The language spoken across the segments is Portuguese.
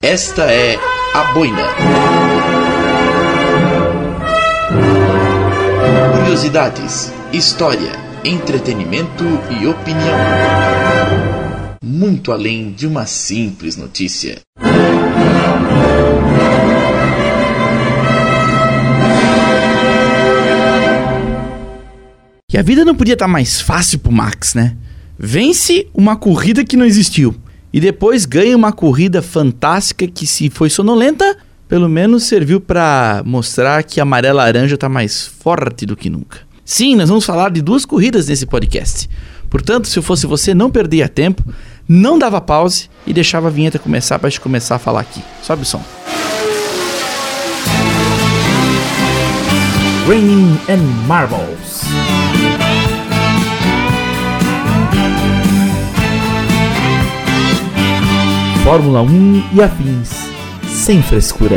Esta é a boina. Curiosidades, história, entretenimento e opinião. Muito além de uma simples notícia. E a vida não podia estar mais fácil pro Max, né? Vence uma corrida que não existiu e depois ganha uma corrida fantástica que, se foi sonolenta, pelo menos serviu para mostrar que a amarela laranja está mais forte do que nunca. Sim, nós vamos falar de duas corridas nesse podcast. Portanto, se eu fosse você, não perdia tempo, não dava pause e deixava a vinheta começar para a gente começar a falar aqui. Sobe o som. Raining and Marbles. Fórmula 1 e afins, sem frescura.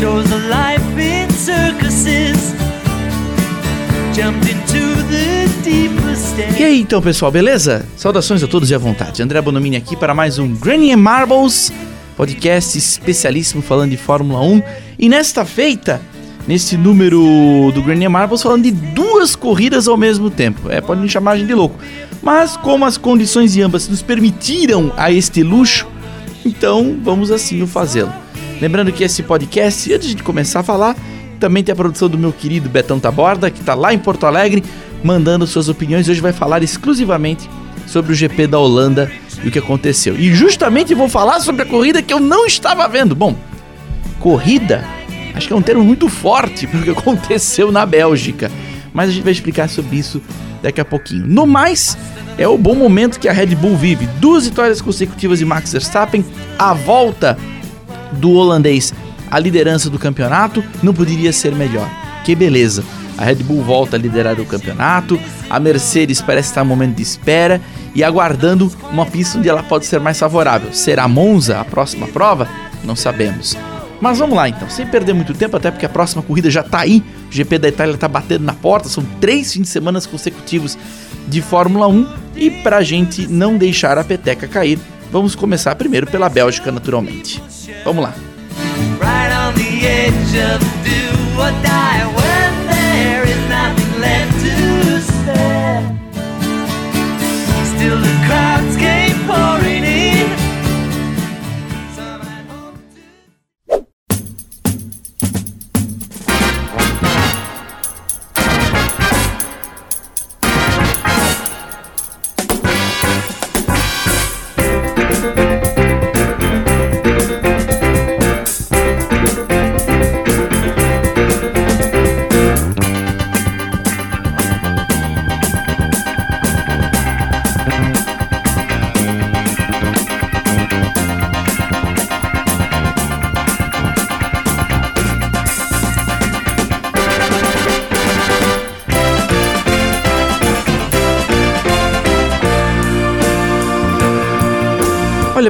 Chose a life in circuses. Jumped into the deepest E aí então pessoal, beleza? Saudações a todos e à vontade. André Bonomini aqui para mais um Granny and Marbles, podcast especialíssimo falando de Fórmula 1. E nesta feita, nesse número do Granny Marbles falando de duas corridas ao mesmo tempo. É, pode me chamar a gente de louco. Mas como as condições de ambas nos permitiram a este luxo, então vamos assim o fazê-lo. Lembrando que esse podcast, antes de começar a falar, também tem a produção do meu querido Betão Taborda, que está lá em Porto Alegre, mandando suas opiniões. Hoje vai falar exclusivamente sobre o GP da Holanda e o que aconteceu. E justamente vou falar sobre a corrida que eu não estava vendo. Bom, corrida Acho que é um termo muito forte para o que aconteceu na Bélgica. Mas a gente vai explicar sobre isso daqui a pouquinho. No mais, é o bom momento que a Red Bull vive. Duas vitórias consecutivas de Max Verstappen, a volta do holandês à liderança do campeonato, não poderia ser melhor. Que beleza! A Red Bull volta a liderar o campeonato, a Mercedes parece estar um momento de espera e aguardando uma pista onde ela pode ser mais favorável. Será Monza a próxima prova? Não sabemos. Mas vamos lá então, sem perder muito tempo, até porque a próxima corrida já está aí. O GP da Itália está batendo na porta, são três fins de semana consecutivos de Fórmula 1. E para a gente não deixar a peteca cair, vamos começar primeiro pela Bélgica, naturalmente. Vamos lá. Right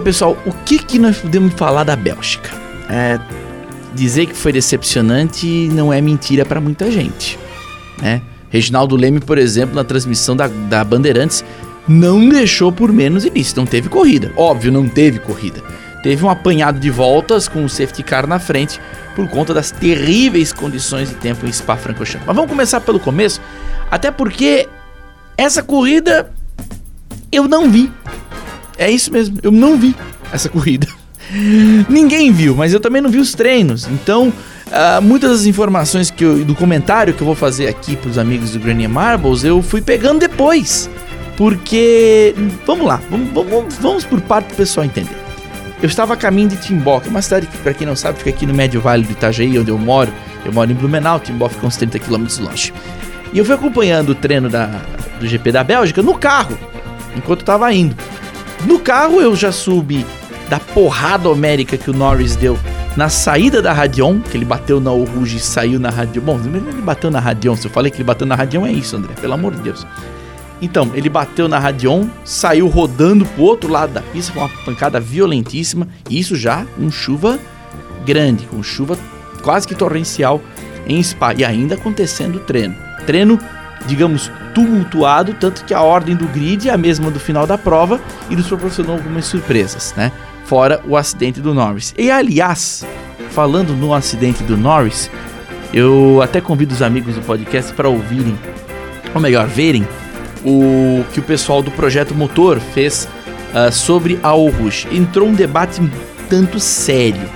pessoal, o que, que nós podemos falar da Bélgica? É, dizer que foi decepcionante não é mentira para muita gente. Né? Reginaldo Leme, por exemplo, na transmissão da, da Bandeirantes, não deixou por menos e disse: não teve corrida. Óbvio, não teve corrida. Teve um apanhado de voltas com o safety car na frente por conta das terríveis condições de tempo em Spa-Francorchamps. Mas vamos começar pelo começo, até porque essa corrida eu não vi. É isso mesmo, eu não vi essa corrida. Ninguém viu, mas eu também não vi os treinos. Então, uh, muitas das informações que eu, do comentário que eu vou fazer aqui para os amigos do Granny Marbles, eu fui pegando depois. Porque, vamos lá, vamos, vamos, vamos por parte do pessoal entender. Eu estava a caminho de Timbó, que é uma cidade que, para quem não sabe, fica aqui no médio vale do Itajaí, onde eu moro. Eu moro em Blumenau, Timbó fica uns 30 km longe. E eu fui acompanhando o treino da, do GP da Bélgica no carro, enquanto estava indo. No carro eu já subi da porrada homérica que o Norris deu na saída da Radion, que ele bateu na Rouge e saiu na Radion. Bom, ele bateu na Radion, se eu falei que ele bateu na Radion é isso, André, pelo amor de Deus. Então, ele bateu na Radion, saiu rodando pro outro lado da pista com uma pancada violentíssima, e isso já com chuva grande, com chuva quase que torrencial em Spa, e ainda acontecendo o treino. Treino digamos, tumultuado, tanto que a ordem do grid é a mesma do final da prova e nos proporcionou algumas surpresas, né? Fora o acidente do Norris. E aliás, falando no acidente do Norris, eu até convido os amigos do podcast para ouvirem, ou melhor, verem o que o pessoal do projeto Motor fez uh, sobre a Rouge. Entrou um debate um tanto sério.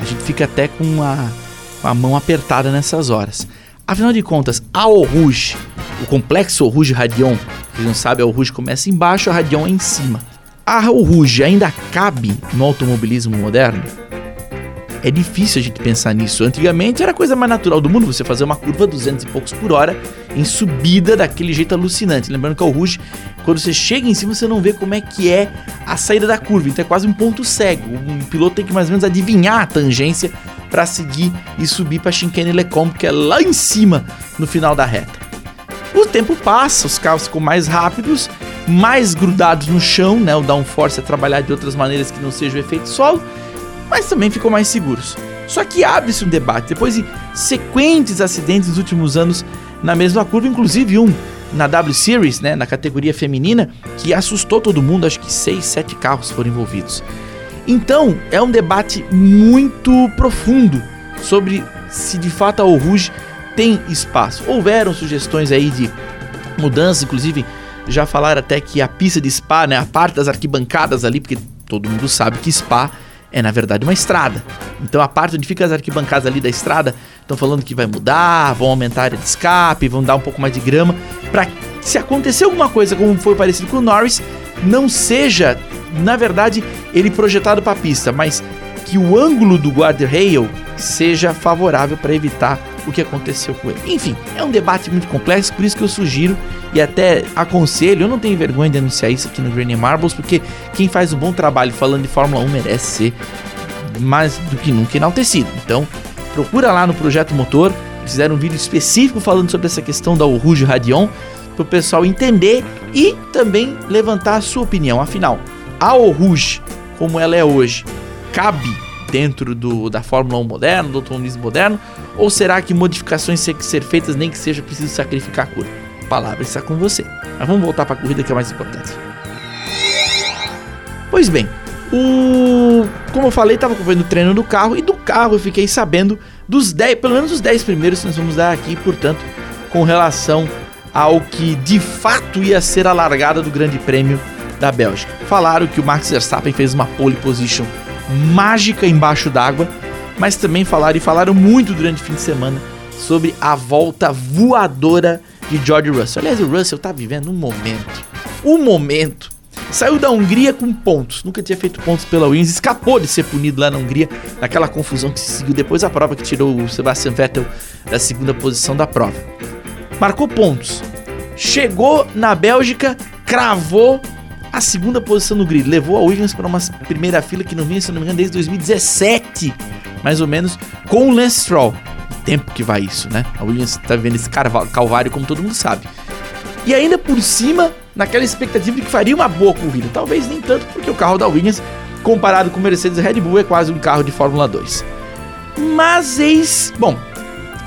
A gente fica até com a, a mão apertada nessas horas. Afinal de contas, a Rouge, o complexo Rouge Radion, quem não sabe, a Rouge começa embaixo, a Radion é em cima. A Rouge ainda cabe no automobilismo moderno? É difícil a gente pensar nisso. Antigamente era a coisa mais natural do mundo você fazer uma curva 200 e poucos por hora em subida daquele jeito alucinante. Lembrando que o Rouge, quando você chega em cima, você não vê como é que é a saída da curva. Então é quase um ponto cego. Um piloto tem que mais ou menos adivinhar a tangência para seguir e subir para Chicane Lecombe, que é lá em cima no final da reta. O tempo passa, os carros ficam mais rápidos, mais grudados no chão, né? O downforce é trabalhar de outras maneiras que não seja o efeito solo mas também ficou mais seguros. Só que abre-se um debate depois de sequentes acidentes nos últimos anos na mesma curva, inclusive um na W Series, né, na categoria feminina, que assustou todo mundo, acho que 6, 7 carros foram envolvidos. Então, é um debate muito profundo sobre se de fato a Rouge tem espaço. Houveram sugestões aí de mudança, inclusive já falaram até que a pista de Spa, né, a parte das arquibancadas ali, porque todo mundo sabe que Spa é na verdade uma estrada. Então a parte onde fica as arquibancadas ali da estrada estão falando que vai mudar, vão aumentar a área de escape, vão dar um pouco mais de grama para se acontecer alguma coisa como foi parecido com o Norris, não seja, na verdade, ele projetado para a pista, mas que o ângulo do guardrail seja favorável para evitar o que aconteceu com ele. Enfim, é um debate muito complexo, por isso que eu sugiro e até aconselho, eu não tenho vergonha de anunciar isso aqui no Granny Marbles, porque quem faz um bom trabalho falando de Fórmula 1 merece ser mais do que nunca enaltecido. Então, procura lá no Projeto Motor, fizeram um vídeo específico falando sobre essa questão da Rouge Radion, para o pessoal entender e também levantar a sua opinião. Afinal, a Rouge, como ela é hoje, cabe dentro do, da Fórmula 1 moderna, do automobilismo moderno, ou será que modificações têm que ser feitas nem que seja preciso sacrificar a curva? palavra está com você. Mas vamos voltar para a corrida que é mais importante. Pois bem, o como eu falei, estava acompanhando o treino do carro e do carro eu fiquei sabendo dos 10, pelo menos os 10 primeiros que nós vamos dar aqui, portanto, com relação ao que de fato ia ser a largada do Grande Prêmio da Bélgica. Falaram que o Max Verstappen fez uma pole position mágica embaixo d'água, mas também falaram e falaram muito durante o fim de semana sobre a volta voadora de George Russell. Aliás, o Russell tá vivendo um momento. Um momento. Saiu da Hungria com pontos. Nunca tinha feito pontos pela Williams. Escapou de ser punido lá na Hungria. Naquela confusão que se seguiu depois da prova que tirou o Sebastian Vettel da segunda posição da prova. Marcou pontos. Chegou na Bélgica, cravou a segunda posição no grid. Levou a Williams para uma primeira fila que não vinha, se não me engano, desde 2017. Mais ou menos, com o Lance Stroll tempo que vai isso, né? A Williams tá vivendo esse calvário, como todo mundo sabe. E ainda por cima, naquela expectativa de que faria uma boa corrida. Talvez nem tanto, porque o carro da Williams, comparado com o Mercedes e Red Bull, é quase um carro de Fórmula 2. Mas eis. Bom,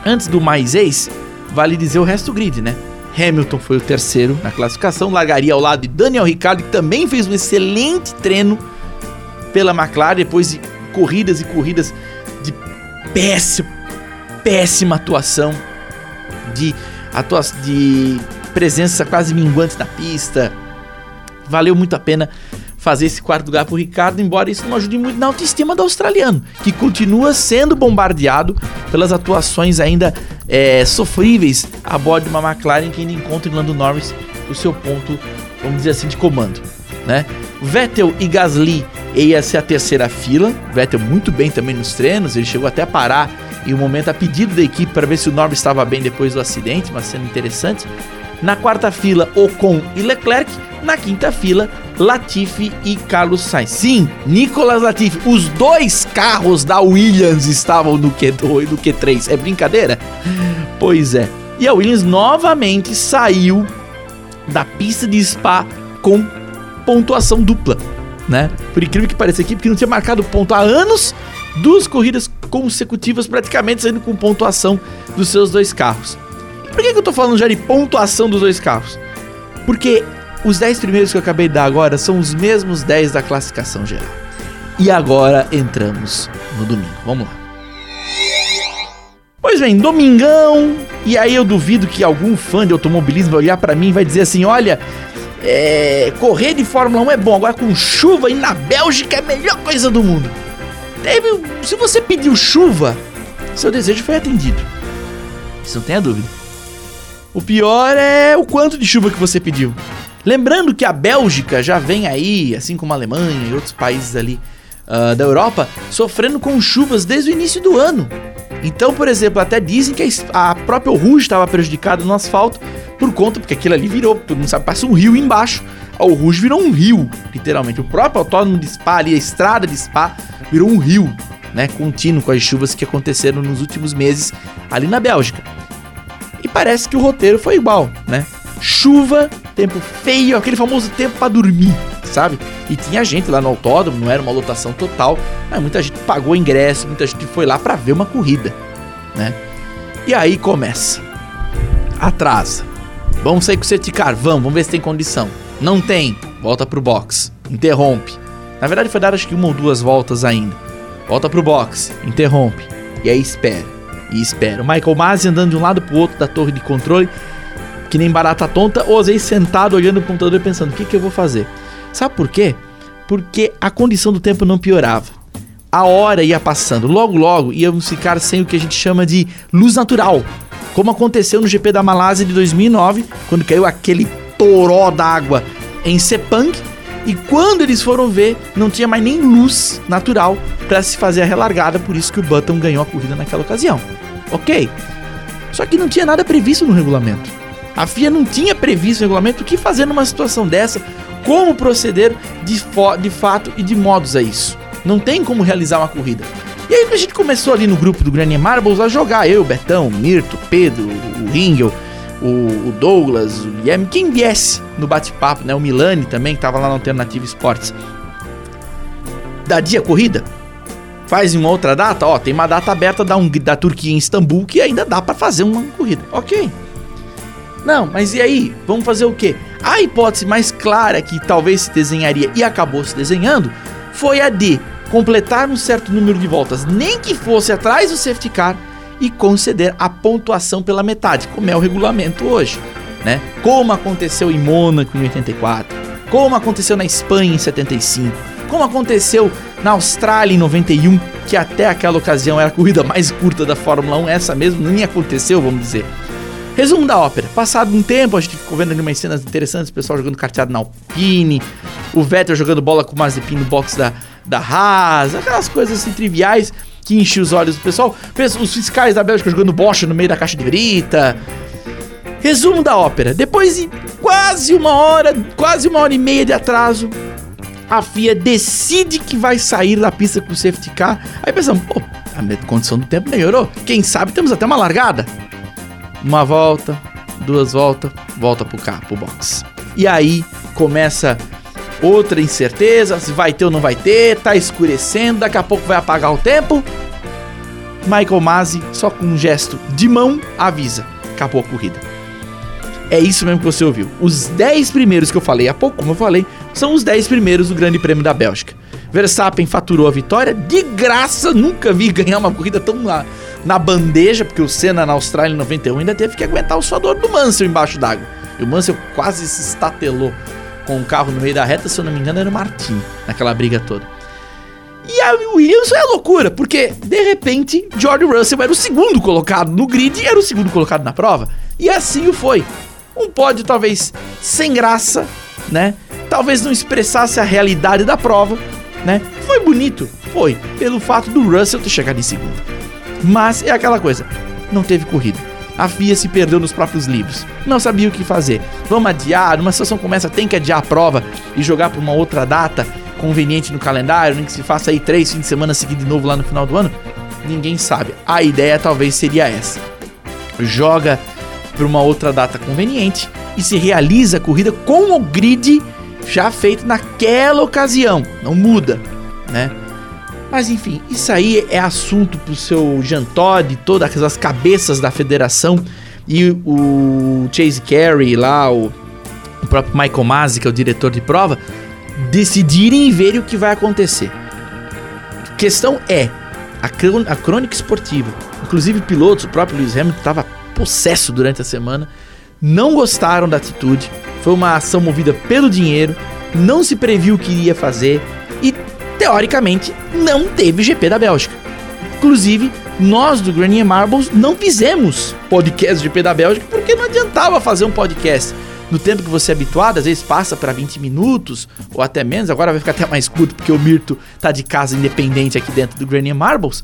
antes do mais eis, vale dizer o resto do grid, né? Hamilton foi o terceiro na classificação, largaria ao lado de Daniel Ricciardo, que também fez um excelente treino pela McLaren, depois de corridas e corridas de péssima atuação, de, atua de presença quase minguante na pista. Valeu muito a pena fazer esse quarto lugar pro Ricardo, embora isso não ajude muito na autoestima do australiano, que continua sendo bombardeado pelas atuações ainda é, sofríveis a bordo de uma McLaren que ainda encontra em Lando Norris o seu ponto, vamos dizer assim, de comando. Né? Vettel e Gasly ia ser a terceira fila. Vettel muito bem também nos treinos, ele chegou até a parar em um momento a pedido da equipe para ver se o Norris estava bem depois do acidente, uma cena interessante. Na quarta fila, Ocon e Leclerc. Na quinta fila, Latifi e Carlos Sainz. Sim, Nicolas Latifi. Os dois carros da Williams estavam no Q2 e no Q3. É brincadeira? Pois é. E a Williams novamente saiu da pista de Spa com pontuação dupla, né? Por incrível que pareça, a equipe que não tinha marcado ponto há anos, duas corridas consecutivas praticamente saindo com pontuação dos seus dois carros. Por que, que eu tô falando já de pontuação dos dois carros? Porque os 10 primeiros que eu acabei de dar agora são os mesmos 10 da classificação geral. E agora entramos no domingo. Vamos lá. Pois bem, domingão. E aí eu duvido que algum fã de automobilismo vai olhar para mim e vai dizer assim: olha, é, correr de Fórmula 1 é bom, agora com chuva e na Bélgica é a melhor coisa do mundo. Teve, se você pediu chuva, seu desejo foi atendido. Isso não tenha dúvida. O pior é o quanto de chuva que você pediu. Lembrando que a Bélgica já vem aí, assim como a Alemanha e outros países ali uh, da Europa, sofrendo com chuvas desde o início do ano. Então, por exemplo, até dizem que a própria Rouge estava prejudicada no asfalto por conta, porque aquilo ali virou, todo mundo sabe, passa um rio embaixo. O Rouge virou um rio, literalmente. O próprio autódromo de Spa ali, a estrada de Spa, virou um rio, né, contínuo com as chuvas que aconteceram nos últimos meses ali na Bélgica. E parece que o roteiro foi igual, né? Chuva, tempo feio, aquele famoso tempo para dormir, sabe? E tinha gente lá no autódromo, não era uma lotação total, mas muita gente pagou ingresso, muita gente foi lá para ver uma corrida, né? E aí começa. Atrasa. Vamos sair com o Seticar, vamos, vamos ver se tem condição. Não tem, volta pro box. Interrompe. Na verdade foi dar acho que uma ou duas voltas ainda. Volta pro box, interrompe. E aí espera. E espera. O Michael Masi andando de um lado pro outro da torre de controle que nem barata tonta, ou às vezes sentado olhando o computador e pensando: o que, que eu vou fazer? Sabe por quê? Porque a condição do tempo não piorava. A hora ia passando, logo logo íamos ficar sem o que a gente chama de luz natural, como aconteceu no GP da Malásia de 2009, quando caiu aquele toró d'água em Sepang, e quando eles foram ver, não tinha mais nem luz natural para se fazer a relargada, por isso que o Button ganhou a corrida naquela ocasião. Ok? Só que não tinha nada previsto no regulamento. A FIA não tinha previsto no regulamento o que fazer numa situação dessa, como proceder de, de fato e de modos a isso. Não tem como realizar uma corrida. E aí a gente começou ali no grupo do Granny Marbles a jogar, eu, Betão, Mirto, Pedro, o Ringel, o, o Douglas, o Guilherme, quem viesse no bate-papo, né? O Milani também, que tava lá na Alternativa Esportes. Da dia corrida? Faz uma outra data? Ó, tem uma data aberta da, da Turquia em Istambul que ainda dá para fazer uma corrida. Ok. Não, mas e aí? Vamos fazer o quê? A hipótese mais clara que talvez se desenharia e acabou se desenhando foi a de completar um certo número de voltas, nem que fosse atrás do safety car, e conceder a pontuação pela metade, como é o regulamento hoje, né? Como aconteceu em Mônaco em 84, como aconteceu na Espanha em 75, como aconteceu na Austrália em 91, que até aquela ocasião era a corrida mais curta da Fórmula 1, essa mesmo nem aconteceu, vamos dizer. Resumo da ópera. Passado um tempo, a gente ficou vendo ali umas cenas interessantes, o pessoal jogando carteado na Alpine, o Vettel jogando bola com o Mazepin no box da, da Haas, aquelas coisas assim triviais que enchem os olhos do pessoal. Os fiscais da Bélgica jogando bocha no meio da caixa de brita. Resumo da ópera. Depois de quase uma hora, quase uma hora e meia de atraso, a FIA decide que vai sair da pista com o safety car. Aí pensamos, pô, a condição do tempo melhorou. Quem sabe temos até uma largada uma volta, duas voltas, volta pro carro, pro box. E aí começa outra incerteza, se vai ter ou não vai ter, tá escurecendo, daqui a pouco vai apagar o tempo. Michael Masi, só com um gesto de mão, avisa: acabou a corrida. É isso mesmo que você ouviu. Os 10 primeiros que eu falei há pouco, como eu falei, são os 10 primeiros do Grande Prêmio da Bélgica. Verstappen faturou a vitória de graça, nunca vi ganhar uma corrida tão na, bandeja, porque o Senna na Austrália em 91 ainda teve que aguentar o suador do Mansell embaixo d'água. E o Mansell quase se estatelou com o carro no meio da reta, se eu não me engano era o Martin, naquela briga toda. E a Williams é loucura, porque de repente George Russell era o segundo colocado no grid e era o segundo colocado na prova. E assim o foi. Um pódio talvez sem graça, né? Talvez não expressasse a realidade da prova, né? Foi bonito, foi, pelo fato do Russell ter chegado em segundo. Mas é aquela coisa, não teve corrida. A FIA se perdeu nos próprios livros. Não sabia o que fazer. Vamos adiar, numa situação como essa tem que adiar a prova e jogar para uma outra data conveniente no calendário, nem que se faça aí três fins de semana seguidos de novo lá no final do ano. Ninguém sabe. A ideia talvez seria essa. Joga para uma outra data conveniente e se realiza a corrida com o grid já feito naquela ocasião, não muda, né? Mas enfim, isso aí é assunto pro seu Jean Todt, todas as cabeças da federação e o Chase Carey lá, o, o próprio Michael Masi, que é o diretor de prova, decidirem e verem o que vai acontecer. A questão é, a, a crônica esportiva, inclusive pilotos, o próprio Lewis Hamilton estava possesso durante a semana, não gostaram da atitude, foi uma ação movida pelo dinheiro, não se previu o que iria fazer e, teoricamente, não teve GP da Bélgica. Inclusive, nós do Granier Marbles não fizemos podcast GP da Bélgica porque não adiantava fazer um podcast. No tempo que você é habituado, às vezes passa para 20 minutos ou até menos, agora vai ficar até mais curto porque o Mirto tá de casa independente aqui dentro do Granier Marbles.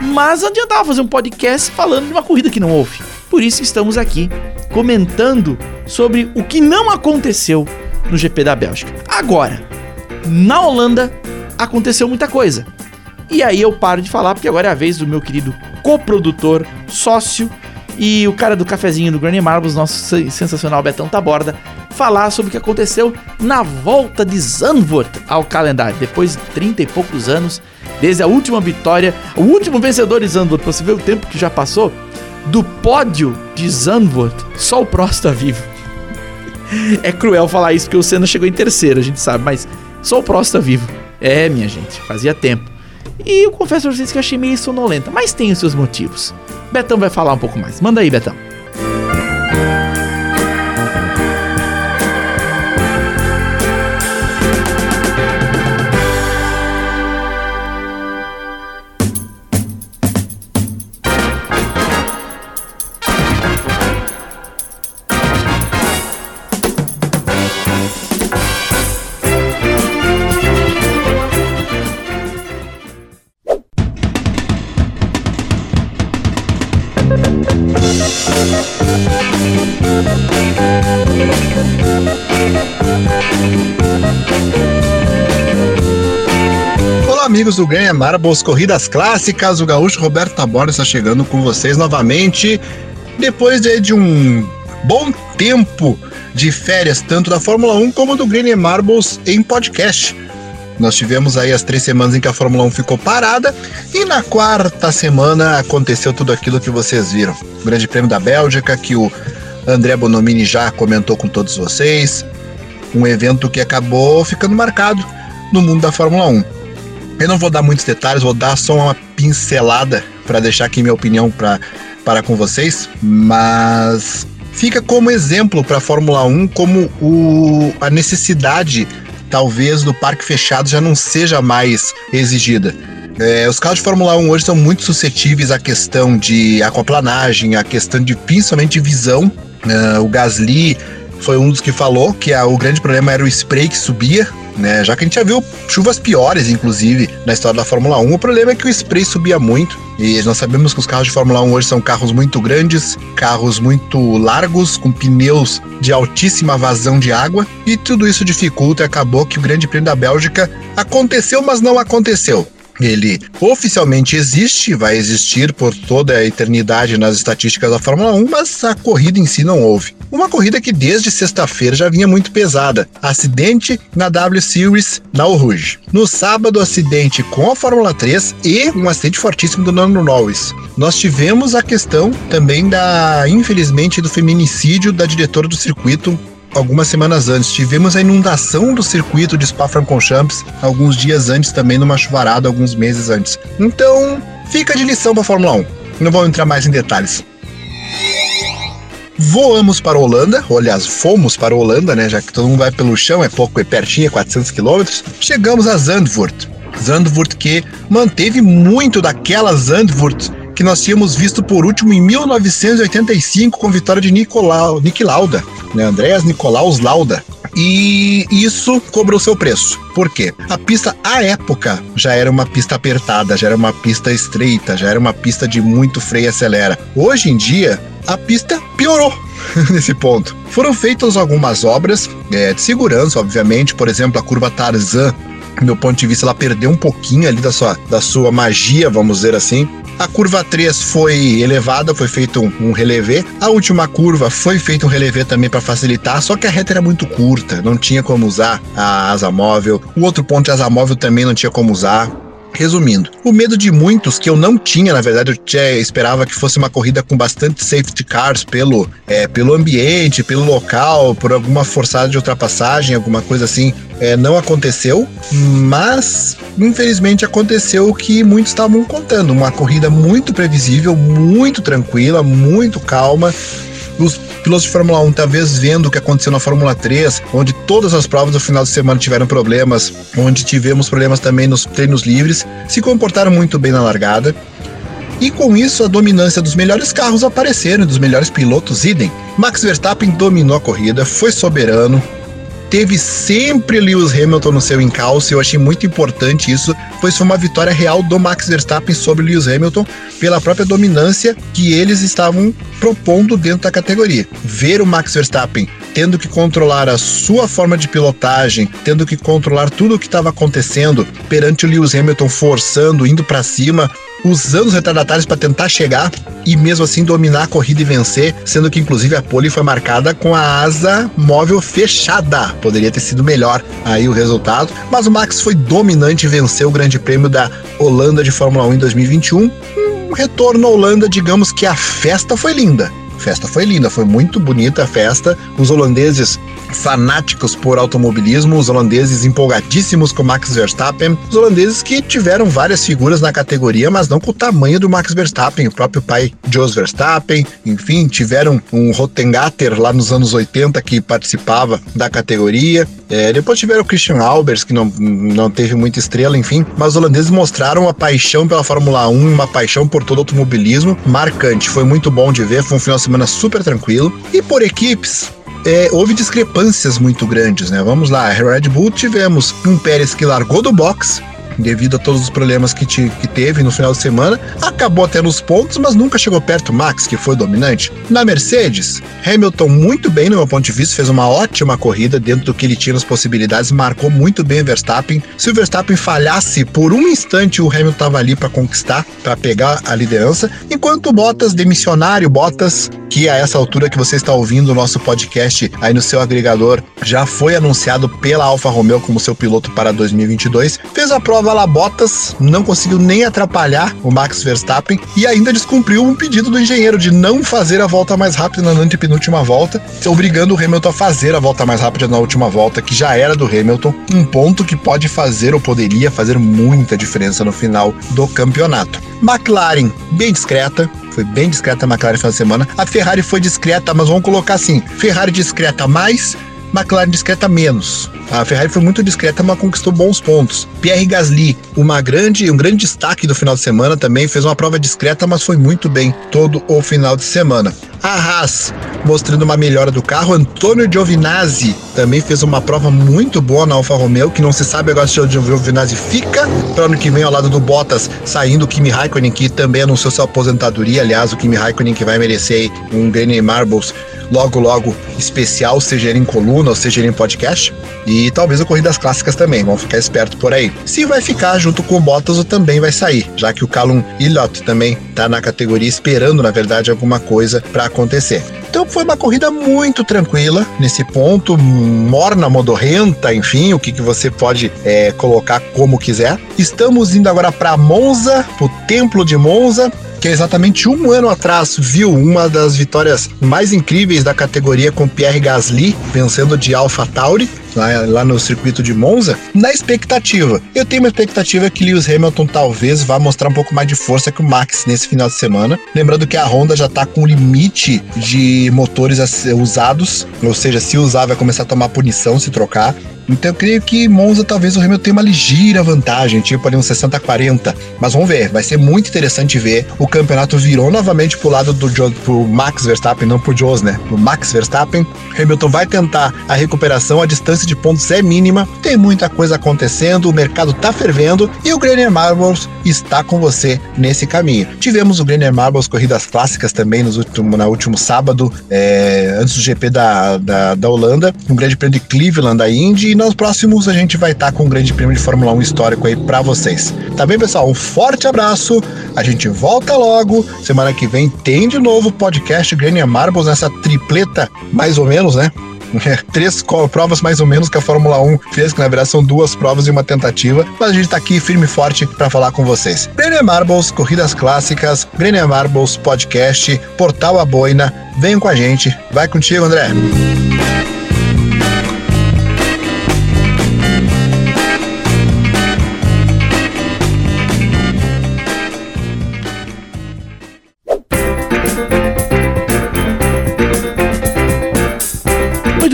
Mas não adiantava fazer um podcast falando de uma corrida que não houve. Por isso estamos aqui comentando sobre o que não aconteceu no GP da Bélgica. Agora, na Holanda aconteceu muita coisa. E aí eu paro de falar porque agora é a vez do meu querido coprodutor, sócio e o cara do cafezinho do Granny Marbles, nosso sensacional Betão Taborda, falar sobre o que aconteceu na volta de Zandvoort ao calendário. Depois de 30 e poucos anos, desde a última vitória, o último vencedor de Zandvoort, você ver o tempo que já passou, do pódio de Zandvoort, só o Prost está vivo. É cruel falar isso porque o Senna chegou em terceiro, a gente sabe, mas só o Prost está vivo. É, minha gente, fazia tempo. E eu confesso pra vocês que achei meio sonolenta, mas tem os seus motivos. Betão vai falar um pouco mais. Manda aí, Betão. Amigos do Ganha Marbles Corridas Clássicas, o gaúcho Roberto Taborda está chegando com vocês novamente, depois de, de um bom tempo de férias, tanto da Fórmula 1 como do Green Marbles em podcast. Nós tivemos aí as três semanas em que a Fórmula 1 ficou parada e na quarta semana aconteceu tudo aquilo que vocês viram. O Grande Prêmio da Bélgica, que o André Bonomini já comentou com todos vocês. Um evento que acabou ficando marcado no mundo da Fórmula 1. Eu não vou dar muitos detalhes, vou dar só uma pincelada para deixar aqui minha opinião para para com vocês, mas fica como exemplo para a Fórmula 1 como o, a necessidade talvez do parque fechado já não seja mais exigida. É, os carros de Fórmula 1 hoje são muito suscetíveis à questão de aquaplanagem, à questão de principalmente de visão. Uh, o Gasly foi um dos que falou que a, o grande problema era o spray que subia né? Já que a gente já viu chuvas piores, inclusive, na história da Fórmula 1. O problema é que o spray subia muito. E nós sabemos que os carros de Fórmula 1 hoje são carros muito grandes, carros muito largos, com pneus de altíssima vazão de água. E tudo isso dificulta e acabou que o Grande Prêmio da Bélgica aconteceu, mas não aconteceu. Ele oficialmente existe, vai existir por toda a eternidade nas estatísticas da Fórmula 1, mas a corrida em si não houve. Uma corrida que desde sexta-feira já vinha muito pesada. Acidente na W Series na Rouge. No sábado, acidente com a Fórmula 3 e um acidente fortíssimo do Nando Norris. Nós tivemos a questão também da, infelizmente, do feminicídio da diretora do circuito, algumas semanas antes. Tivemos a inundação do circuito de Spa-Francorchamps alguns dias antes também numa chuvarada alguns meses antes. Então, fica de lição para a Fórmula 1. Não vou entrar mais em detalhes. Voamos para a Holanda, aliás, fomos para a Holanda, né? Já que todo mundo vai pelo chão, é pouco, é pertinho, é 400 quilômetros. Chegamos a Zandvoort. Zandvoort que manteve muito daquela Zandvoort que nós tínhamos visto por último em 1985 com vitória de Nicolau, Nick Lauda, né? Andreas Nicolaus Lauda. E isso cobrou seu preço. Por quê? A pista, à época, já era uma pista apertada, já era uma pista estreita, já era uma pista de muito freio e acelera. Hoje em dia, a pista piorou nesse ponto. Foram feitas algumas obras é, de segurança, obviamente, por exemplo, a curva Tarzan meu ponto de vista, ela perdeu um pouquinho ali da sua, da sua magia, vamos dizer assim. A curva 3 foi elevada, foi feito um, um relevé. A última curva foi feito um relevé também para facilitar, só que a reta era muito curta, não tinha como usar a asa móvel. O outro ponto de asa móvel também não tinha como usar. Resumindo, o medo de muitos, que eu não tinha, na verdade, eu esperava que fosse uma corrida com bastante safety cars pelo, é, pelo ambiente, pelo local, por alguma forçada de ultrapassagem, alguma coisa assim, é, não aconteceu, mas infelizmente aconteceu o que muitos estavam contando: uma corrida muito previsível, muito tranquila, muito calma. Os pilotos de Fórmula 1, talvez vendo o que aconteceu na Fórmula 3, onde todas as provas do final de semana tiveram problemas, onde tivemos problemas também nos treinos livres, se comportaram muito bem na largada. E com isso, a dominância dos melhores carros apareceram, dos melhores pilotos idem. Max Verstappen dominou a corrida, foi soberano, teve sempre Lewis Hamilton no seu encalço, eu achei muito importante isso, pois foi uma vitória real do Max Verstappen sobre Lewis Hamilton pela própria dominância que eles estavam propondo dentro da categoria. Ver o Max Verstappen tendo que controlar a sua forma de pilotagem, tendo que controlar tudo o que estava acontecendo perante o Lewis Hamilton forçando, indo para cima, usando os retardatários para tentar chegar e mesmo assim dominar a corrida e vencer, sendo que inclusive a pole foi marcada com a asa móvel fechada. Poderia ter sido melhor aí o resultado, mas o Max foi dominante e venceu o Grande Prêmio da Holanda de Fórmula 1 em 2021. Um retorno à Holanda, digamos que a festa foi linda festa foi linda, foi muito bonita a festa. Os holandeses fanáticos por automobilismo, os holandeses empolgadíssimos com Max Verstappen, os holandeses que tiveram várias figuras na categoria, mas não com o tamanho do Max Verstappen, o próprio pai Jos Verstappen, enfim, tiveram um Rottengatter lá nos anos 80 que participava da categoria. É, depois tiveram o Christian Albers, que não, não teve muita estrela, enfim, mas os holandeses mostraram uma paixão pela Fórmula 1, uma paixão por todo o automobilismo marcante. Foi muito bom de ver, foi um final de semana super tranquilo. E por equipes, é, houve discrepâncias muito grandes, né? Vamos lá, Red Bull tivemos um Pérez que largou do box, devido a todos os problemas que, te, que teve no final de semana. Acabou até nos pontos, mas nunca chegou perto Max, que foi dominante. Na Mercedes, Hamilton muito bem no meu ponto de vista, fez uma ótima corrida dentro do que ele tinha nas possibilidades, marcou muito bem o Verstappen. Se o Verstappen falhasse por um instante, o Hamilton estava ali para conquistar, para pegar a liderança, enquanto o Bottas, demissionário Bottas, que a essa altura que você está ouvindo o nosso podcast aí no seu agregador, já foi anunciado pela Alfa Romeo como seu piloto para 2022, fez a prova lá Bottas, não conseguiu nem atrapalhar o Max Verstappen e ainda descumpriu um pedido do engenheiro de não fazer a volta mais rápida na antepenúltima volta, obrigando o Hamilton a fazer a volta mais rápida na última volta, que já era do Hamilton, um ponto que pode fazer ou poderia fazer muita diferença no final do campeonato. McLaren, bem discreta, foi bem discreta a McLaren essa semana. A Ferrari foi discreta, mas vamos colocar assim: Ferrari discreta mais, McLaren discreta menos. A Ferrari foi muito discreta, mas conquistou bons pontos. Pierre Gasly, uma grande, um grande destaque do final de semana também, fez uma prova discreta, mas foi muito bem todo o final de semana. A Haas, mostrando uma melhora do carro. Antônio Giovinazzi também fez uma prova muito boa na Alfa Romeo, que não se sabe agora se o Giovinazzi fica para ano que vem ao lado do Bottas, saindo o Kimi Raikkonen, que também anunciou sua aposentadoria. Aliás, o Kimi Raikkonen que vai merecer um Granny Marbles logo, logo especial, seja ele em coluna ou seja ele em podcast. E talvez o Corridas Clássicas também, vamos ficar esperto por aí. Se vai ficar junto com o Bottas, ou também vai sair, já que o Callum Ilott também tá na categoria esperando, na verdade, alguma coisa para acontecer. Então foi uma corrida muito tranquila nesse ponto, morna, modorrenta, enfim, o que, que você pode é, colocar como quiser. Estamos indo agora para Monza, o Templo de Monza, que é exatamente um ano atrás viu uma das vitórias mais incríveis da categoria com Pierre Gasly vencendo de Alpha Tauri. Lá, lá, no circuito de Monza, na expectativa. Eu tenho uma expectativa que Lewis Hamilton talvez vá mostrar um pouco mais de força que o Max nesse final de semana. Lembrando que a Honda já está com limite de motores usados, ou seja, se usar vai começar a tomar punição se trocar. Então eu creio que Monza talvez o Hamilton tenha uma ligeira vantagem, tipo ali uns 60-40. Mas vamos ver, vai ser muito interessante ver. O campeonato virou novamente pro lado do jo pro Max Verstappen, não pro Jos, né? Pro Max Verstappen. Hamilton vai tentar a recuperação, a distância de pontos é mínima, tem muita coisa acontecendo, o mercado tá fervendo e o Grenier Marbles está com você nesse caminho. Tivemos o Grenier Marbles corridas clássicas também nos último, na último sábado, é, antes do GP da, da, da Holanda, um grande prêmio de Cleveland da Indy e nos próximos a gente vai estar tá com um grande prêmio de Fórmula 1 histórico aí para vocês. Tá bem, pessoal? Um forte abraço. A gente volta logo. Semana que vem tem de novo o podcast Grêmio Marbles nessa tripleta, mais ou menos, né? Três provas mais ou menos que a Fórmula 1 fez, que na verdade são duas provas e uma tentativa, mas a gente tá aqui firme e forte para falar com vocês. Grêmio Marbles, corridas clássicas, Grêmio Marbles podcast, Portal A Boina, venham com a gente. Vai contigo, André. Muito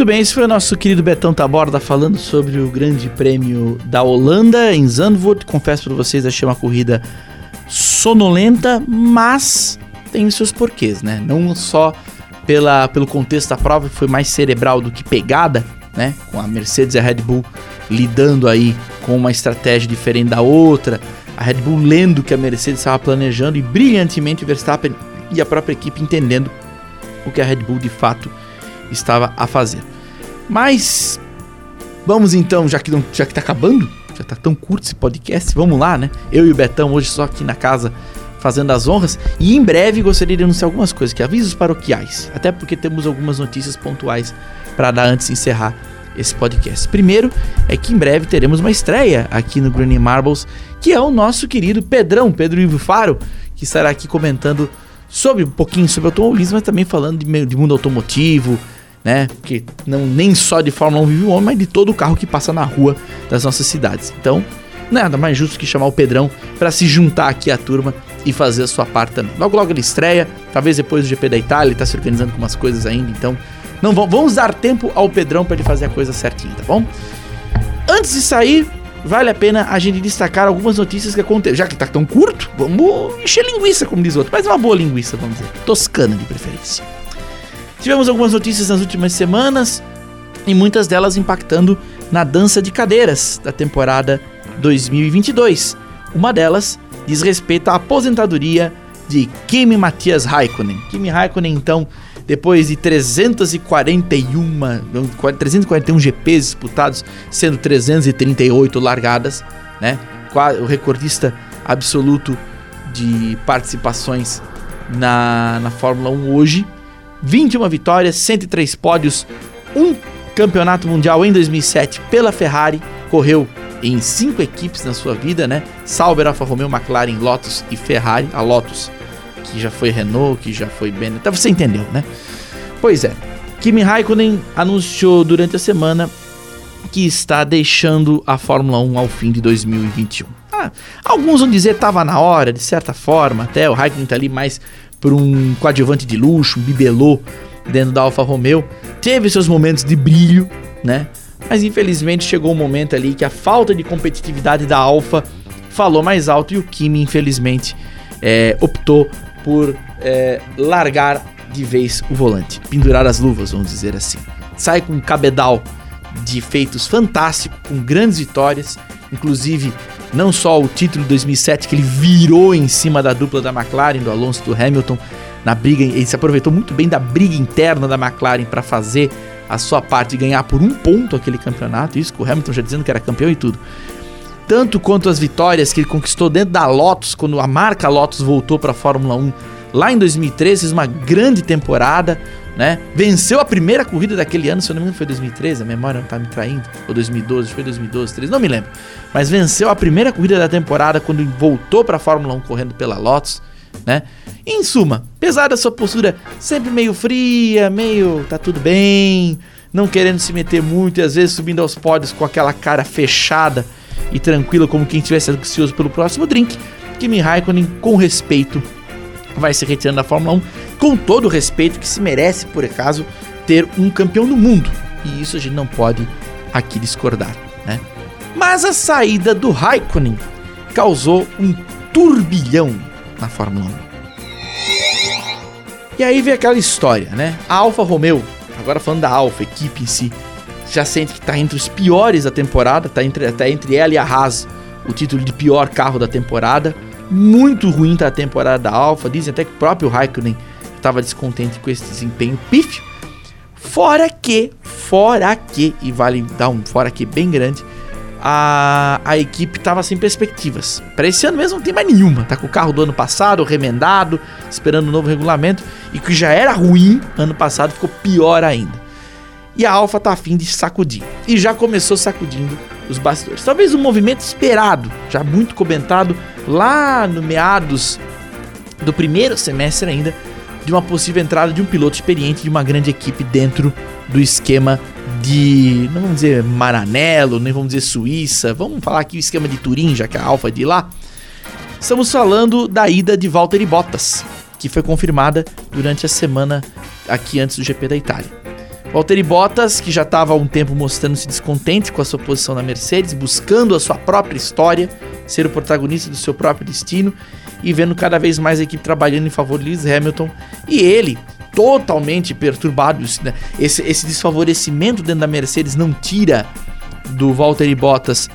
bem, esse foi o nosso querido Betão Taborda falando sobre o Grande Prêmio da Holanda em Zandvoort. Confesso para vocês, achei uma corrida sonolenta, mas tem seus porquês, né? Não só pela, pelo contexto da prova, que foi mais cerebral do que pegada, né? Com a Mercedes e a Red Bull lidando aí com uma estratégia diferente da outra, a Red Bull lendo que a Mercedes estava planejando e brilhantemente o Verstappen e a própria equipe entendendo o que a Red Bull de fato estava a fazer. Mas vamos então, já que não, já que tá acabando, já tá tão curto esse podcast, vamos lá, né? Eu e o Betão hoje só aqui na casa fazendo as honras e em breve gostaria de anunciar algumas coisas, que avisos paroquiais, até porque temos algumas notícias pontuais para dar antes de encerrar esse podcast. Primeiro é que em breve teremos uma estreia aqui no Green Marbles, que é o nosso querido Pedrão, Pedro Ivo Faro, que estará aqui comentando sobre um pouquinho sobre automobilismo, mas também falando de, de mundo automotivo, né? Porque não, nem só de Fórmula 1 vive o homem, mas de todo o carro que passa na rua das nossas cidades. Então, nada mais justo que chamar o Pedrão para se juntar aqui à turma e fazer a sua parte também. Logo, logo ele estreia, talvez depois do GP da Itália, ele tá se organizando com umas coisas ainda, então não vamos dar tempo ao Pedrão para ele fazer a coisa certinha, tá bom? Antes de sair, vale a pena a gente destacar algumas notícias que aconteceram. Já que tá tão curto, vamos encher linguiça, como diz o outro. Mas uma boa linguiça, vamos dizer. Toscana de preferência. Tivemos algumas notícias nas últimas semanas e muitas delas impactando na dança de cadeiras da temporada 2022. Uma delas diz respeito à aposentadoria de Kimi Matias Raikkonen. Kimi Raikkonen, então, depois de 341, 341 GPs disputados, sendo 338 largadas, né? O recordista absoluto de participações na, na Fórmula 1 hoje, 21 vitórias, 103 pódios, um campeonato mundial em 2007 pela Ferrari, correu em cinco equipes na sua vida, né? Sauber, Alfa Romeo, McLaren, Lotus e Ferrari. A Lotus, que já foi Renault, que já foi Benetton, então você entendeu, né? Pois é, Kimi Raikkonen anunciou durante a semana que está deixando a Fórmula 1 ao fim de 2021. Ah, alguns vão dizer estava na hora, de certa forma, até o Raikkonen está ali mais por um coadjuvante de luxo, um bibelô dentro da Alfa Romeo. Teve seus momentos de brilho, né? Mas infelizmente chegou um momento ali que a falta de competitividade da Alfa falou mais alto e o Kimi, infelizmente, é, optou por é, largar de vez o volante, pendurar as luvas, vamos dizer assim. Sai com um cabedal de feitos fantástico, com grandes vitórias, inclusive não só o título de 2007 que ele virou em cima da dupla da McLaren, do Alonso e do Hamilton, na briga, ele se aproveitou muito bem da briga interna da McLaren para fazer a sua parte e ganhar por um ponto aquele campeonato, isso com o Hamilton já dizendo que era campeão e tudo. Tanto quanto as vitórias que ele conquistou dentro da Lotus, quando a marca Lotus voltou para a Fórmula 1 lá em 2013, fez uma grande temporada, né? Venceu a primeira corrida daquele ano, se eu não me engano foi 2013, a memória não tá me traindo, ou 2012, foi 2012, 13, não me lembro. Mas venceu a primeira corrida da temporada quando voltou para a Fórmula 1 correndo pela Lotus, né? Em suma, apesar da sua postura sempre meio fria, meio tá tudo bem, não querendo se meter muito e às vezes subindo aos pódios com aquela cara fechada e tranquila como quem estivesse ansioso pelo próximo drink, Kimi Raikkonen com respeito vai se retirando da Fórmula 1 com todo o respeito que se merece, por acaso, ter um campeão do mundo. E isso a gente não pode aqui discordar, né? Mas a saída do Raikkonen causou um turbilhão na Fórmula 1. E aí vem aquela história, né? A Alfa Romeo, agora falando da Alfa, equipe em si, já sente que está entre os piores da temporada, tá entre, tá entre ela e a Haas o título de pior carro da temporada. Muito ruim tá a temporada da Alfa. Dizem até que o próprio Raikkonen estava descontente com esse desempenho pífio. Fora que, fora que, e vale dar um fora que bem grande, a, a equipe estava sem perspectivas. Para esse ano mesmo não tem mais nenhuma. Tá com o carro do ano passado remendado, esperando um novo regulamento, e que já era ruim ano passado ficou pior ainda. e a Alfa tá afim de sacudir. E já começou sacudindo os bastidores. Talvez um movimento esperado, já muito comentado lá no meados do primeiro semestre ainda, de uma possível entrada de um piloto experiente de uma grande equipe dentro do esquema de, não vamos dizer Maranello, nem vamos dizer Suíça, vamos falar aqui o esquema de Turim, já que a Alfa é de lá. Estamos falando da ida de Valtteri Bottas, que foi confirmada durante a semana aqui antes do GP da Itália. Valtteri Bottas, que já estava há um tempo mostrando-se descontente com a sua posição na Mercedes, buscando a sua própria história, ser o protagonista do seu próprio destino e vendo cada vez mais a equipe trabalhando em favor de Lewis Hamilton. E ele, totalmente perturbado, né? esse, esse desfavorecimento dentro da Mercedes não tira do Valtteri Bottas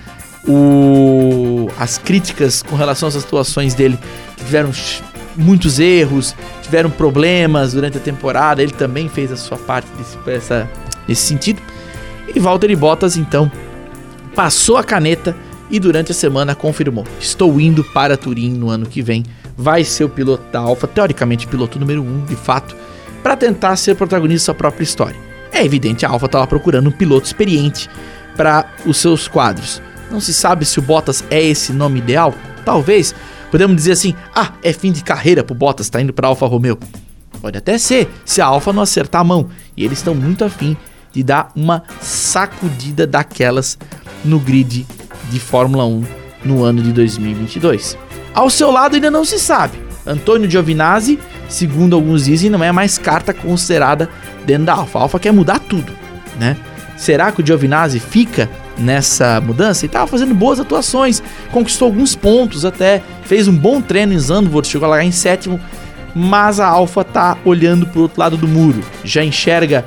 o, as críticas com relação às atuações dele, que tiveram muitos erros, tiveram problemas durante a temporada, ele também fez a sua parte desse, essa, nesse sentido. E Valtteri Bottas então passou a caneta e durante a semana confirmou: estou indo para Turim no ano que vem. Vai ser o piloto da Alfa, teoricamente piloto número 1, um, de fato, para tentar ser protagonista da sua própria história. É evidente, a Alfa estava procurando um piloto experiente para os seus quadros. Não se sabe se o Bottas é esse nome ideal, talvez, Podemos dizer assim: ah, é fim de carreira pro Bottas, tá indo pra Alfa Romeo. Pode até ser, se a Alfa não acertar a mão. E eles estão muito afim de dar uma sacudida daquelas no grid de Fórmula 1 no ano de 2022. Ao seu lado ainda não se sabe. Antônio Giovinazzi, segundo alguns dizem, não é mais carta considerada dentro da Alfa. A Alfa quer mudar tudo, né? Será que o Giovinazzi fica nessa mudança? E estava fazendo boas atuações, conquistou alguns pontos até, fez um bom treino em Zandvoort, chegou lá em sétimo, mas a Alfa tá olhando pro outro lado do muro, já enxerga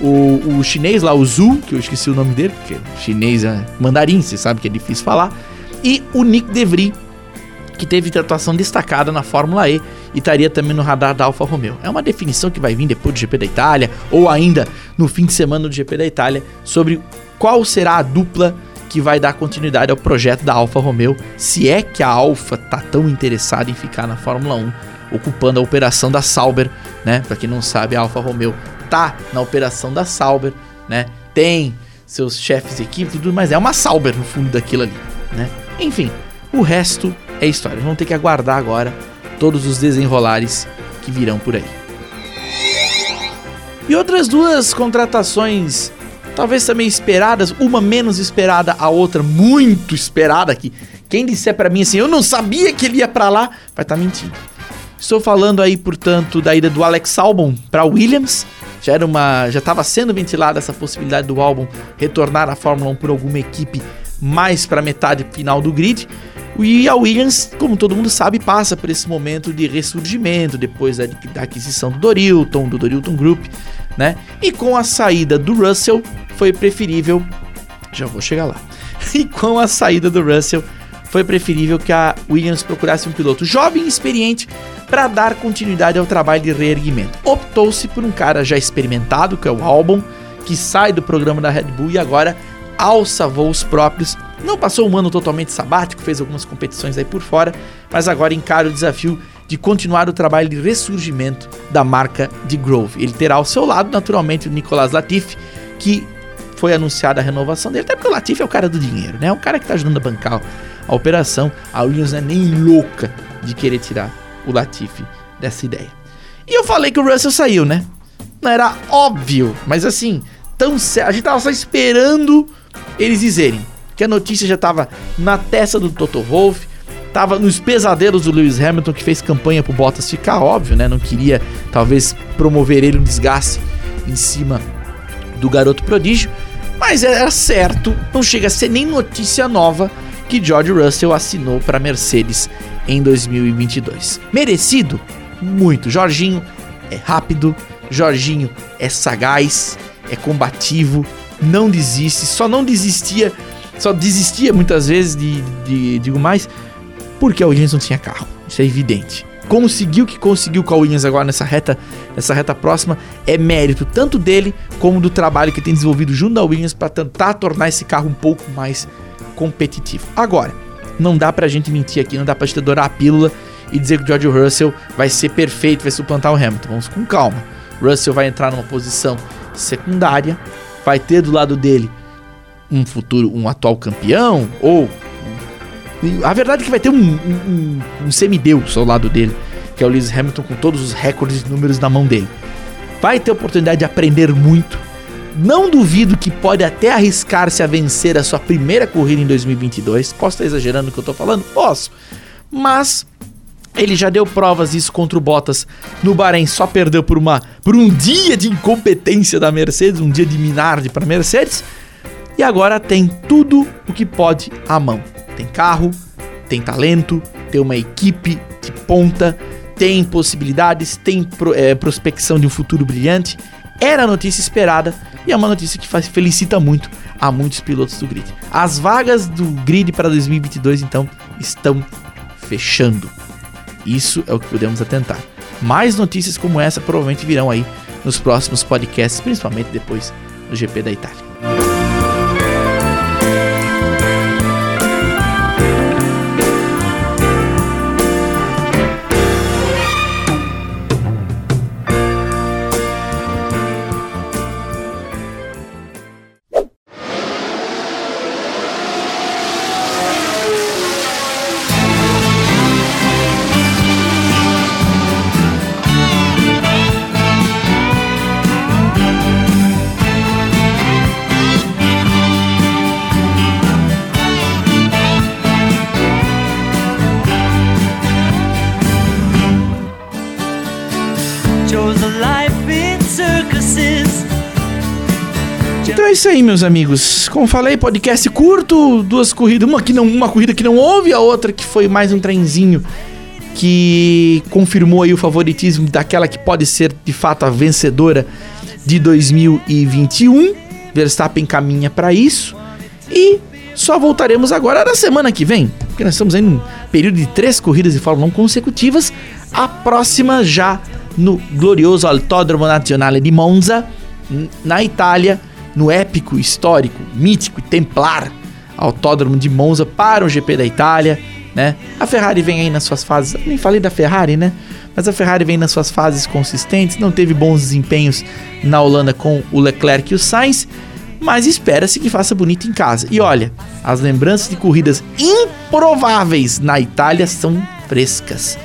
o, o chinês lá, o Zhu, que eu esqueci o nome dele, porque chinês é mandarim, você sabe que é difícil falar, e o Nick DeVry, que teve atuação destacada na Fórmula E e estaria também no radar da Alfa Romeo. É uma definição que vai vir depois do GP da Itália ou ainda no fim de semana do GP da Itália sobre qual será a dupla que vai dar continuidade ao projeto da Alfa Romeo, se é que a Alfa tá tão interessada em ficar na Fórmula 1, ocupando a operação da Sauber, né? Para quem não sabe, a Alfa Romeo tá na operação da Sauber, né? Tem seus chefes de equipe, tudo, mas é uma Sauber no fundo daquilo ali, né? Enfim, o resto é história. Vamos ter que aguardar agora todos os desenrolares que virão por aí. E outras duas contratações talvez também esperadas, uma menos esperada, a outra muito esperada que quem disser para mim assim, eu não sabia que ele ia para lá, vai estar tá mentindo. Estou falando aí, portanto, da ida do Alex Albon para Williams. Já era uma, já estava sendo ventilada essa possibilidade do Albon retornar à Fórmula 1 por alguma equipe mais para metade final do grid. E a Williams, como todo mundo sabe, passa por esse momento de ressurgimento depois da, da aquisição do Dorilton, do Dorilton Group, né? E com a saída do Russell, foi preferível. Já vou chegar lá. E com a saída do Russell, foi preferível que a Williams procurasse um piloto jovem e experiente para dar continuidade ao trabalho de reerguimento. Optou-se por um cara já experimentado, que é o Albon, que sai do programa da Red Bull e agora alça voos próprios. Não passou um ano totalmente sabático, fez algumas competições aí por fora, mas agora encara o desafio de continuar o trabalho de ressurgimento da marca de Grove. Ele terá ao seu lado, naturalmente, o Nicolas Latifi, que foi anunciada a renovação dele, até porque o Latifi é o cara do dinheiro, né? É o cara que está ajudando a bancar a operação. A Williams não é nem louca de querer tirar o Latifi dessa ideia. E eu falei que o Russell saiu, né? Não era óbvio, mas assim, tão certo. A gente tava só esperando eles dizerem que a notícia já estava na testa do Toto Wolff, estava nos pesadelos do Lewis Hamilton, que fez campanha pro Bottas ficar, óbvio, né? Não queria, talvez, promover ele um desgaste em cima do garoto prodígio. Mas era certo, não chega a ser nem notícia nova que George Russell assinou para Mercedes em 2022. Merecido? Muito. Jorginho é rápido, Jorginho é sagaz, é combativo, não desiste, só não desistia, só desistia muitas vezes de, de digo mais, porque a Williams não tinha carro. Isso é evidente. Conseguiu que conseguiu com a Williams agora nessa reta, nessa reta próxima é mérito tanto dele como do trabalho que tem desenvolvido junto à Williams para tentar tornar esse carro um pouco mais competitivo. Agora, não dá pra gente mentir aqui, não dá pra gente adorar a pílula e dizer que o George Russell vai ser perfeito, vai suplantar o Hamilton. Vamos com calma. Russell vai entrar numa posição secundária, vai ter do lado dele um futuro, um atual campeão, ou. A verdade é que vai ter um, um, um semideus ao lado dele, que é o Lewis Hamilton com todos os recordes e números na mão dele. Vai ter oportunidade de aprender muito. Não duvido que pode até arriscar-se a vencer a sua primeira corrida em 2022. Posso estar exagerando o que eu estou falando? Posso. Mas ele já deu provas disso contra o Bottas no Bahrein, só perdeu por uma por um dia de incompetência da Mercedes, um dia de minarde para Mercedes. E agora tem tudo o que pode à mão. Tem carro, tem talento, tem uma equipe de ponta, tem possibilidades, tem pro, é, prospecção de um futuro brilhante. Era a notícia esperada e é uma notícia que faz, felicita muito a muitos pilotos do grid. As vagas do grid para 2022 então estão fechando. Isso é o que podemos atentar. Mais notícias como essa provavelmente virão aí nos próximos podcasts, principalmente depois do GP da Itália. Meus amigos. Como falei, podcast curto, duas corridas, uma que não, uma corrida que não houve, a outra que foi mais um trenzinho que confirmou aí o favoritismo daquela que pode ser de fato a vencedora de 2021. Verstappen caminha para isso e só voltaremos agora na semana que vem, porque nós estamos aí num período de três corridas de Fórmula 1 consecutivas. A próxima já no glorioso Autódromo Nazionale di Monza, na Itália no épico, histórico, mítico e templar Autódromo de Monza para o GP da Itália, né? A Ferrari vem aí nas suas fases, nem falei da Ferrari, né? Mas a Ferrari vem nas suas fases consistentes, não teve bons desempenhos na Holanda com o Leclerc e o Sainz, mas espera-se que faça bonito em casa. E olha, as lembranças de corridas improváveis na Itália são frescas.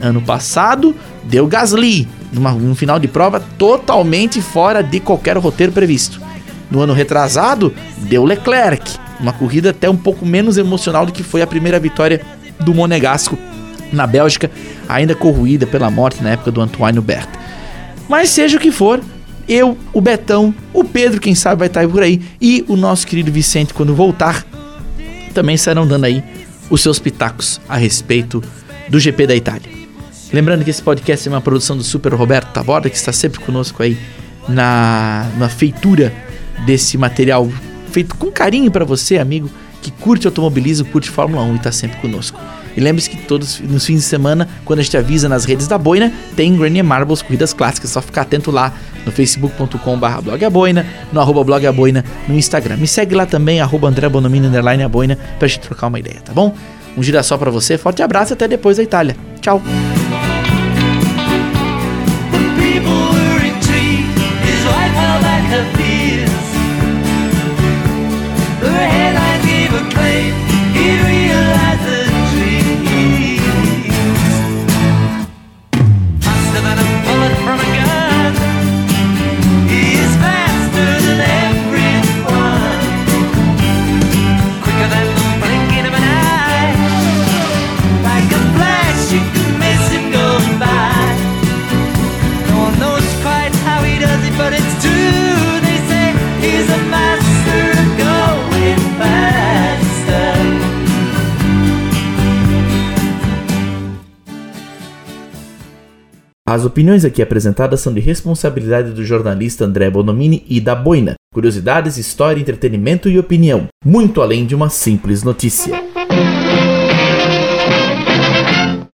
Ano passado deu Gasly, num final de prova totalmente fora de qualquer roteiro previsto. No ano retrasado, deu Leclerc, uma corrida até um pouco menos emocional do que foi a primeira vitória do Monegasco na Bélgica, ainda corroída pela morte na época do Antoine Hubert. Mas seja o que for, eu, o Betão, o Pedro, quem sabe vai estar por aí, e o nosso querido Vicente, quando voltar, também estarão dando aí os seus pitacos a respeito do GP da Itália. Lembrando que esse podcast é uma produção do Super Roberto Taborda, que está sempre conosco aí na, na feitura desse material feito com carinho para você, amigo, que curte automobilismo, curte Fórmula 1 e está sempre conosco. E lembre-se que todos nos fins de semana, quando a gente avisa nas redes da Boina, tem Granny Marbles Corridas Clássicas. É só ficar atento lá no facebook.com.br blogaboina, no arroba blogaboina no Instagram. Me segue lá também, arroba André Bonomini, underline pra gente trocar uma ideia, tá bom? Um girassol para você, forte abraço e até depois da Itália. Tchau! As opiniões aqui apresentadas são de responsabilidade do jornalista André Bonomini e da Boina. Curiosidades, história, entretenimento e opinião, muito além de uma simples notícia.